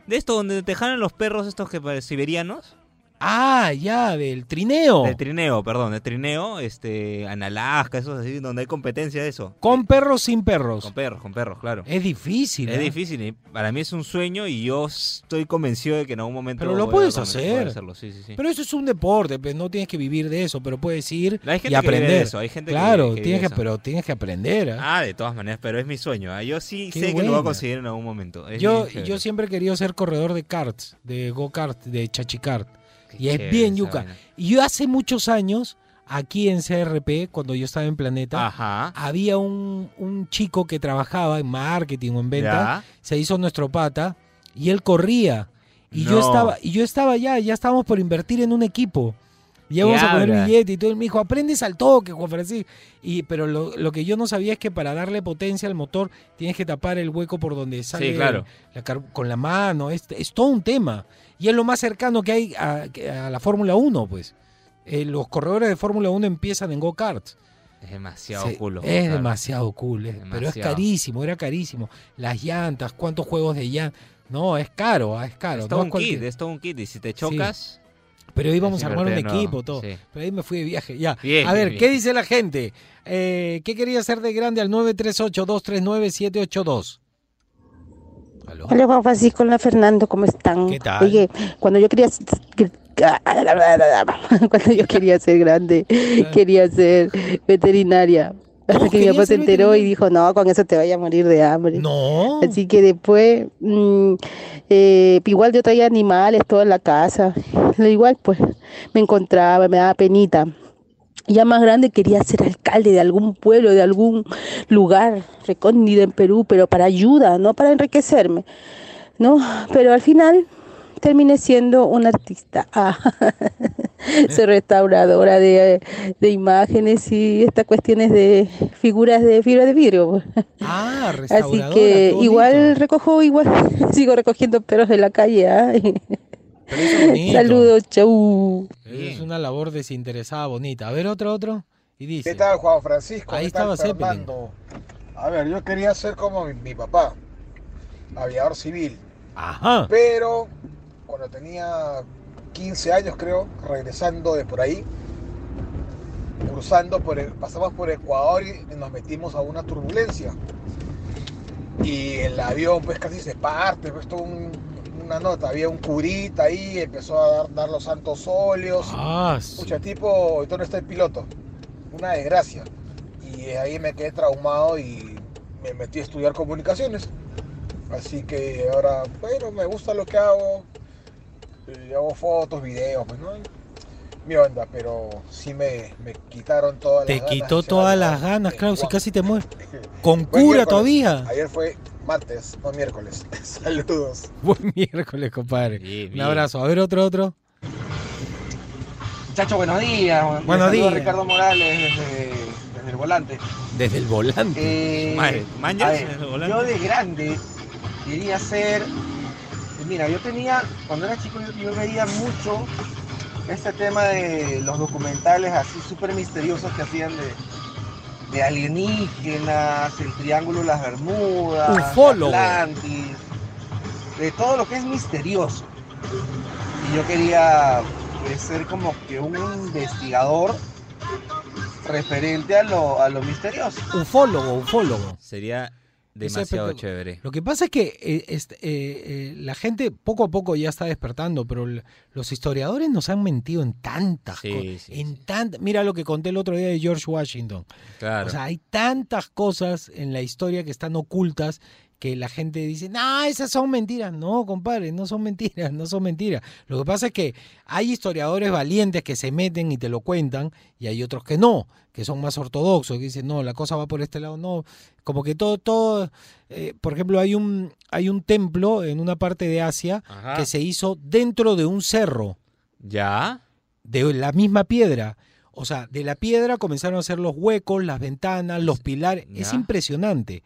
De esto donde te jalan los perros estos que parecen siberianos.
Ah, ya, del trineo.
De trineo, perdón, de trineo, este, en Alaska, esos así, donde hay competencia de eso.
Con perros, sin perros.
Con perros, con perros, claro.
Es difícil.
Es
¿eh?
difícil, y para mí es un sueño y yo estoy convencido de que en algún momento
Pero lo
voy
puedes hacer.
hacerlo, sí, sí, sí.
Pero eso es un deporte, pues, no tienes que vivir de eso, pero puedes ir
Hay gente
y
que vive de
aprender.
eso, hay gente que
claro,
vive- que
tienes que,
eso.
pero tienes que aprender. ¿eh?
Ah, de todas maneras, pero es mi sueño. ¿ah? Yo sí
Qué
sé que lo voy a conseguir en algún momento. Es
Yo, yo siempre he querido ser corredor de karts, de go-kart, de chachicart. Y es bien yuca.
vaina.
Y yo hace muchos años, aquí en CRP, cuando yo estaba en Planeta,
Ajá.
había un, un chico que trabajaba en marketing o en venta,
Ya.
se hizo nuestro pata, y él corría. Y yo estaba, y yo estaba ya, ya estábamos por invertir en un equipo. Ya vamos
¿Qué
a poner
hablas?
billete y todo. Él me dijo, aprendes al toque, Juan Francisco. Y, pero lo, lo que yo no sabía es que para darle potencia al motor tienes que tapar el hueco por donde sale
claro.
la con la mano. Es, es todo un tema. Y es lo más cercano que hay a, la Fórmula 1, pues. Eh, los corredores de Fórmula 1 empiezan en go-karts.
Es demasiado
Sí,
culo.
Es
claro.
demasiado cool, es- pero es carísimo, era carísimo. Las llantas, cuántos juegos de llantas. No, es caro, ah, es caro.
Es todo un
cualquier-
kit, es todo un kit. Y si te chocas.
Pero íbamos
es
a armar un equipo, todo.
Sí.
Pero ahí me fui de viaje, ya.
Bien,
a ver,
bien,
¿qué
bien.
dice la gente? Eh, ¿Qué quería hacer de grande al 938-239-782?
Hola Juan Francisco, hola Fernando, ¿cómo están?
¿Qué tal?
Oye, cuando yo quería cuando yo quería ser grande, quería ser veterinaria. Hasta que mi papá se enteró y dijo, no, con eso te vaya a morir de hambre.
No.
Así que después, mm, eh, igual yo traía animales, toda en la casa. Lo igual, pues, me encontraba, me daba penita. Ya más grande quería ser alcalde de algún pueblo, de algún lugar recóndito en Perú, pero para ayuda, no para enriquecerme, ¿no? Pero al final terminé siendo una artista. Ah, soy restauradora de, de imágenes y estas cuestiones de figuras de fibra de vidrio.
Ah,
Así
restauradora.
que
qué bonito.
igual recojo, igual sigo recogiendo perros de la calle. ¿ah? Saludos, chau.
Es una labor desinteresada bonita. A ver, otro, otro. Y dice.
¿Qué tal, Juan Francisco?
Ahí
¿Qué tal,
estaba.
Fernando? A ver, yo quería ser como mi, mi papá, aviador civil.
Ajá.
Pero cuando tenía 15 años, creo, regresando de por ahí, cruzando por el- pasamos por Ecuador y nos metimos a una turbulencia. Y el avión pues casi se parte, pues todo un- una nota, había un curita ahí, empezó a dar, dar los santos óleos.
Ah,
Escucha, tipo, ¿dónde está el piloto? Una desgracia. Y ahí me quedé traumado y me metí a estudiar comunicaciones. Así que ahora, bueno, me gusta lo que hago. Y hago fotos, videos, pues no. Mi onda, pero sí me, me quitaron todas
Te
las ganas.
quitó
de ser
todas las ganas, claro, si casi te mueres. Con cura todavía.
Ayer fue martes, no miércoles. Saludos.
Buen miércoles, compadre. Un
bien.
abrazo. A ver, otro, otro.
Muchachos, buenos días.
Buenos días.
Ricardo Morales desde, desde el volante.
Desde el volante.
Eh,
Madre, ¿mañas
a ver,
desde el volante?
yo de grande quería ser. Mira, yo tenía, cuando era chico, yo, yo veía mucho este tema de los documentales así súper misteriosos que hacían de, de alienígenas, el Triángulo de las Bermudas,
Ufólogo.
Atlantis, de todo lo que es misterioso. Y yo quería pues, ser como que un investigador referente a lo, a lo misterioso.
Ufólogo, ufólogo.
Sería demasiado chévere.
Lo que pasa es que eh, este, eh, eh, la gente poco a poco ya está despertando, pero los historiadores nos han mentido en tantas
Sí,
cosas.
sí,
en tant- Mira lo que conté el otro día de George Washington.
Claro.
O sea, hay tantas cosas en la historia que están ocultas que la gente dice, no, esas son mentiras. No, compadre, no son mentiras, no son mentiras. Lo que pasa es que hay historiadores valientes que se meten y te lo cuentan, y hay otros que no, que son más ortodoxos, que dicen, no, la cosa va por este lado, no. Como que todo, todo, eh, por ejemplo, hay un, hay un templo en una parte de Asia
Ajá.
que se hizo dentro de un cerro.
¿Ya?
De la misma piedra. O sea, de la piedra comenzaron a hacer los huecos, las ventanas, los pilares. Es impresionante.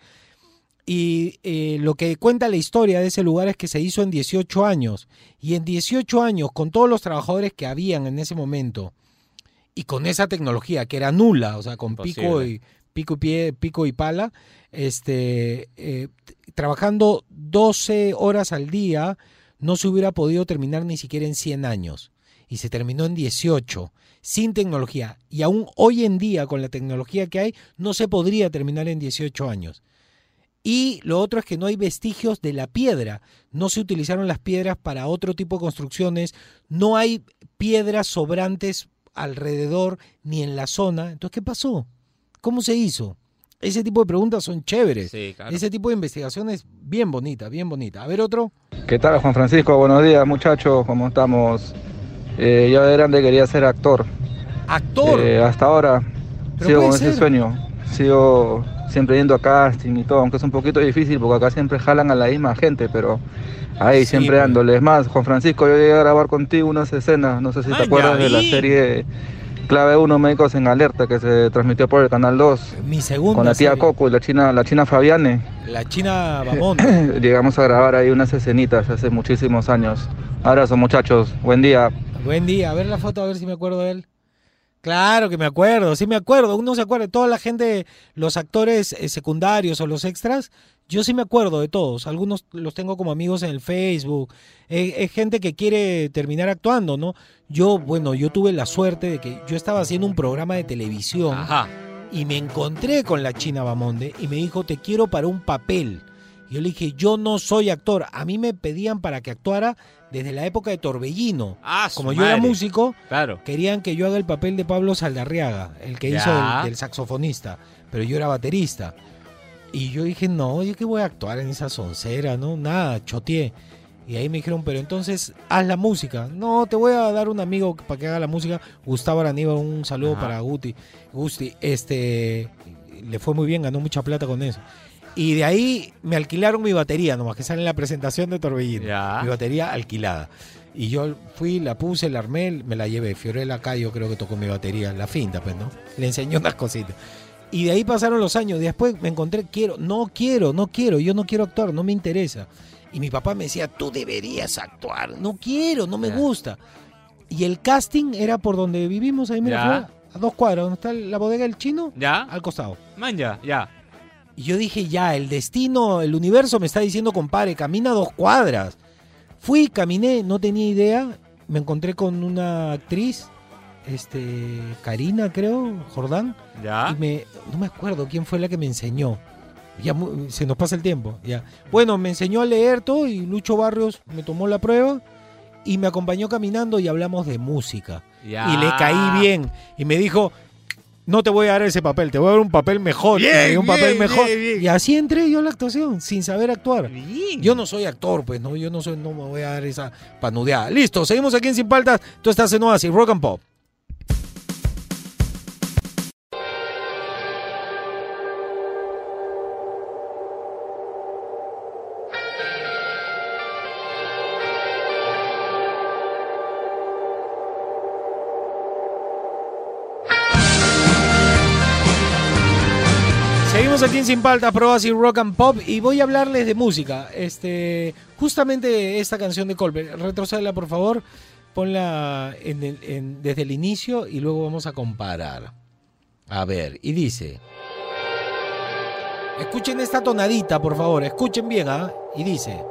Y eh, lo que cuenta la historia de ese lugar es que se hizo en 18 años. Y en 18 años, con todos los trabajadores que habían en ese momento, y con esa tecnología que era nula, o sea, con pico y, pico y pie, pico y pala, este, eh, trabajando 12 horas al día, no se hubiera podido terminar ni siquiera en 100 años. Y se terminó en 18, sin tecnología. Y aún hoy en día, con la tecnología que hay, no se podría terminar en 18 años. Y lo otro es que no hay vestigios de la piedra. No se utilizaron las piedras para otro tipo de construcciones. No hay piedras sobrantes alrededor ni en la zona. Entonces, ¿qué pasó? ¿Cómo se hizo? Ese tipo de preguntas son chéveres.
Sí, claro.
Ese tipo de investigaciones bien bonita, bien bonita. A ver otro.
¿Qué tal, Juan Francisco? Buenos días, muchachos. ¿Cómo estamos? Eh, yo de grande quería ser actor.
¿Actor?
Eh, hasta ahora
Pero
sigo con ese sueño. Sigo siempre yendo a casting y todo, aunque es un poquito difícil porque acá siempre jalan a la misma gente, pero ahí
Sí,
siempre
pues.
dándole. Es más, Juan Francisco, yo llegué a grabar contigo unas escenas. No sé si
Ah,
te acuerdas
ya
de la serie Clave 1 Médicos en Alerta que se transmitió por el Canal 2
Mi segunda
con la tía
serie.
Coco y la china, la china Fabiane.
La China Bamón.
Llegamos a grabar ahí unas escenitas hace muchísimos años. Abrazo muchachos, buen día.
Buen día. A ver la foto, a ver si me acuerdo de él. Claro que me acuerdo, sí me acuerdo. Uno se acuerda, toda la gente, los actores eh, secundarios o los extras, yo sí me acuerdo de todos. Algunos los tengo como amigos en el Facebook. Eh, Es gente que quiere terminar actuando, ¿no? Yo, bueno, yo tuve la suerte de que yo estaba haciendo un programa de televisión y me encontré con la China Bamonde y me dijo, te quiero para un papel. Y yo le dije, yo no soy actor. A mí me pedían para que actuara desde la época de Torbellino.
Ah,
Como yo era
madre.
músico,
Claro.
querían que yo haga el papel de Pablo Saldarriaga, el que
Ya.
hizo del, del saxofonista, pero yo era baterista. Y yo dije, no, yo qué voy a actuar en esa soncera, ¿no? Nada, choteé. Y ahí me dijeron, pero entonces haz la música. No, te voy a dar un amigo para que haga la música. Gustavo Araníba, un saludo
Ajá.
para Guti. Gusti, este, le fue muy bien, ganó mucha plata con eso. Y de ahí me alquilaron mi batería, nomás que sale en la presentación de Torbellino.
Ya.
Mi batería alquilada. Y yo fui, la puse, la armé, me la llevé. Fiorella Cayo creo que tocó mi batería, la finta, pues, ¿no? Le enseñó unas cositas. Y de ahí pasaron los años. Después me encontré, quiero, no quiero, no quiero, yo no quiero actuar, no me interesa. Y mi papá me decía, tú deberías actuar. No quiero, no me
Ya.
gusta. Y el casting era por donde vivimos, ahí mira, a dos cuadras, donde está la bodega del chino,
¿Ya?
al costado.
Man, ya, ya.
Y yo dije, ya, el destino, el universo me está diciendo, compadre, camina dos cuadras. Fui, caminé, no tenía idea. Me encontré con una actriz, este, Karina, creo, Jordán.
Ya.
Y me, no me acuerdo quién fue la que me enseñó. Ya se nos pasa el tiempo. Ya. Bueno, me enseñó a leer todo y Lucho Barrios me tomó la prueba y me acompañó caminando y hablamos de música.
Ya.
Y le caí bien. Y me dijo, no te voy a dar ese papel, te voy a dar un papel mejor.
Bien,
dio un papel mejor.
bien.
Y así entré yo a la actuación, sin saber actuar. Yo no soy actor, pues, no, yo no soy, no me voy a dar esa panudeada. Listo, seguimos aquí en Sin Paltas. Tú estás en Oasis, Rock and Pop. Sin Paltas, Probas y Rock and Pop y voy a hablarles de música. Este, justamente esta canción de Colbert, retrocédela por favor, ponla desde el inicio y luego vamos a comparar. A ver, y dice, escuchen esta tonadita por favor, escuchen bien, ¿ah? Y dice,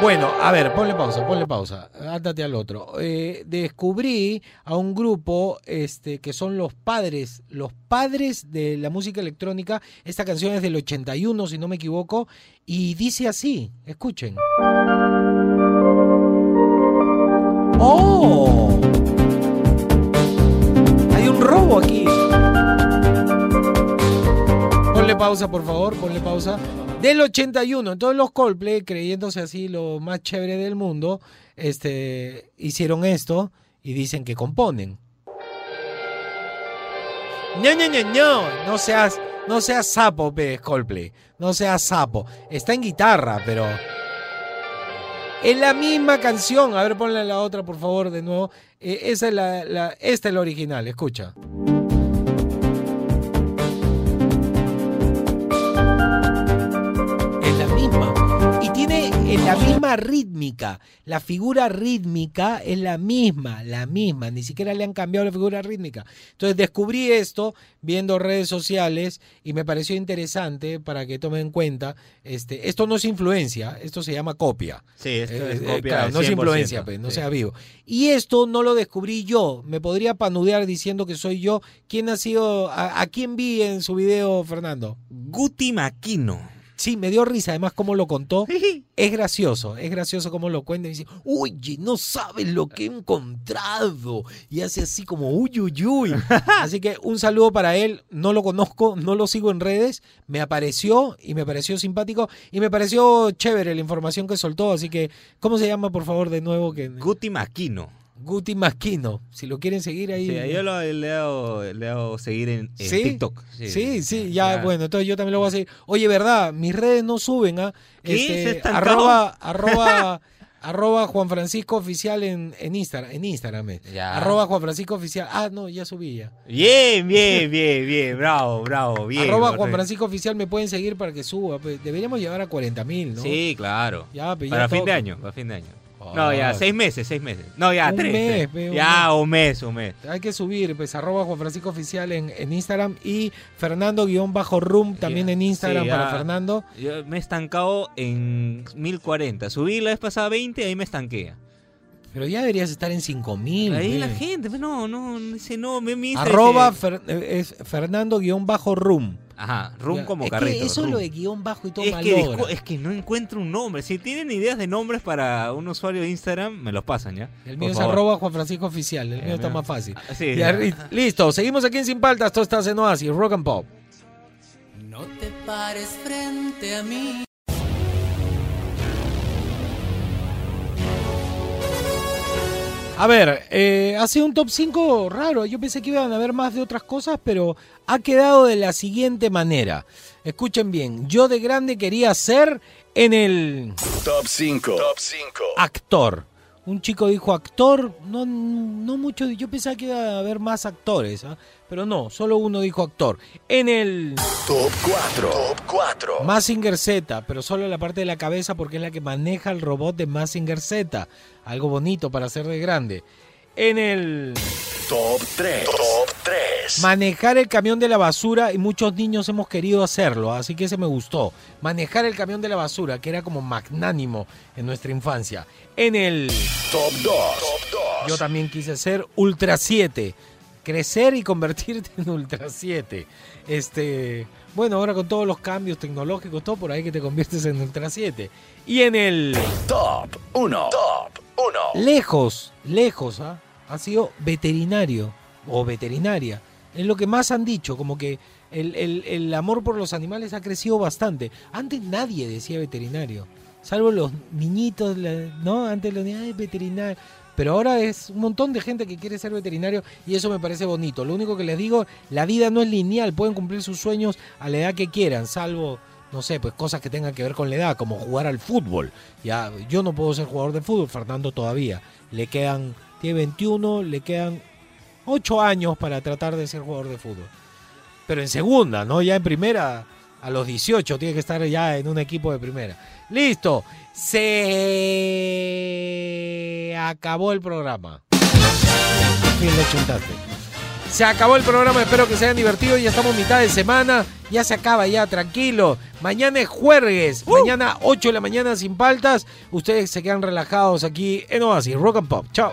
Bueno, a ver, ponle pausa, ponle pausa. Ándate al otro. Eh, descubrí a un grupo este, que son los padres, los padres de la música electrónica. Esta canción es del 81, si no me equivoco, y dice así, escuchen. ¡Oh! Hay un robo aquí. Ponle pausa, por favor, ponle pausa. Del 81, entonces los Coldplay, creyéndose así lo más chévere del mundo, este, hicieron esto y dicen que componen. No, no, no, no, no seas, no seas sapo, Coldplay, no seas sapo. Está en guitarra, pero es la misma canción. A ver, ponle la otra, por favor, de nuevo. Eh, esa es la, la- esta es la original, escucha. La misma rítmica. La figura rítmica es la misma, la misma. Ni siquiera le han cambiado la figura rítmica. Entonces descubrí esto viendo redes sociales y me pareció interesante para que tomen en cuenta. Este, esto no es influencia, esto se llama copia.
Sí, esto
Eh,
es
eh,
copia
claro,
al
no es
100%,
influencia, pues, no
sí.
sea vivo. Y esto no lo descubrí yo. Me podría panudear diciendo que soy yo. ¿Quién ha sido? ¿A, a quién vi en su video, Fernando?
Guti Maquino.
Sí, me dio risa, además cómo lo contó. Es gracioso, es gracioso cómo lo cuenta y dice, oye, no sabes lo que he encontrado. Y hace así como, uy, uy, uy. Así que un saludo para él, no lo conozco, no lo sigo en redes, me apareció y me pareció simpático y me pareció chévere la información que soltó. Así que, ¿cómo se llama, por favor, de nuevo? Que...
Guti Maquino.
Guti Masquino, si lo quieren seguir ahí.
Sí, yo lo, le, he dado, le he dado seguir en, en
¿Sí?
TikTok.
Sí, sí, ya,
ya.
bueno, entonces yo también lo voy a seguir. Oye, ¿verdad? Mis redes no suben, ¿ah?
¿Qué? ¿Se
Este,
estancó?
arroba, arroba, arroba Juan Francisco Oficial en, en Instagram, en Instagram. eh.
Ya.
Arroba Juan Francisco Oficial. Ah, no, ya subí ya.
Bien, bien, bien, bien. Bravo, bravo, bien.
arroba Juan. Francisco Oficial me pueden seguir para que suba. pues, deberíamos llegar a 40 mil, ¿no?
Sí, claro.
Ya, pues, ya
para fin de año, para fin de año. No, ya,
Ah.
seis meses, seis meses. No, ya,
Un
tres.
mes,
tres. ya, un mes, un mes.
Hay que subir, pues, arroba Juan Francisco Oficial en, en Instagram y Fernando-Room también en Instagram
Sí,
para
ya.
Fernando.
Yo me he estancado en 1040. Subí la vez pasada 20 y ahí me estanqué.
Pero ya deberías estar en 5000.
Ahí la gente, pues, no, no, dice no, me me
Arroba Fer- eh, es Fernando-Room.
Ajá, room
Ya,
como
es que eso
room.
lo de guion bajo y todo
es que, es que no encuentro un nombre. Si tienen ideas de nombres para un usuario de Instagram, me los pasan ya.
El
Por
mío es
favor.
arroba Juan Francisco Oficial. El mío está
mío-
más fácil.
Ah, sí,
Ya, listo, seguimos aquí en Sin Paltas. Tú estás en Oasis, Rock and Pop.
No te pares frente a mí.
A ver, eh, ha sido un top 5 raro. Yo pensé que iban a haber más de otras cosas, pero ha quedado de la siguiente manera. Escuchen bien, yo de grande quería ser en el
Top 5. Top 5.
actor. Un chico dijo actor, no, no mucho, yo pensaba que iba a haber más actores, ¿ah? pero no, solo uno dijo actor. En el
Top 4. Top 4.
Mazinger Z, pero solo la parte de la cabeza porque es la que maneja el robot de Mazinger Z. Algo bonito para ser de grande. En el
Top 3. Top 3.
manejar el camión de la basura y muchos niños hemos querido hacerlo, así que ese me gustó. Manejar el camión de la basura, que era como magnánimo en nuestra infancia. En el
Top 2. Top 2.
yo también quise ser Ultra 7. Crecer y convertirte en Ultra 7. Este, bueno, ahora con todos los cambios tecnológicos, todo por ahí que te conviertes en Ultra 7. Y en el
Top 1. Top 1.
lejos, lejos, ¿ah? ha sido veterinario o veterinaria. Es lo que más han dicho, como que el, el- el amor por los animales ha crecido bastante. Antes nadie decía veterinario, salvo los niñitos, ¿no? Antes los niños, "Ay, veterinario. Pero ahora es un montón de gente que quiere ser veterinario y eso me parece bonito. Lo único que les digo, la vida no es lineal, pueden cumplir sus sueños a la edad que quieran, salvo, no sé, pues cosas que tengan que ver con la edad, como jugar al fútbol. Ya, yo no puedo ser jugador de fútbol, Fernando todavía. Le quedan, tiene 21, le quedan 8 años para tratar de ser jugador de fútbol. Pero en segunda, ¿no? Ya en primera, a los 18 tiene que estar ya en un equipo de primera. Listo, se acabó el programa. Bien, le chuntaste. Se acabó el programa, espero que se hayan divertido. Ya estamos mitad de semana, ya se acaba, ya, tranquilo. Mañana es jueves, mañana 8 de la mañana sin paltas. Ustedes se quedan relajados aquí en Oasis, Rock and Pop. Chao.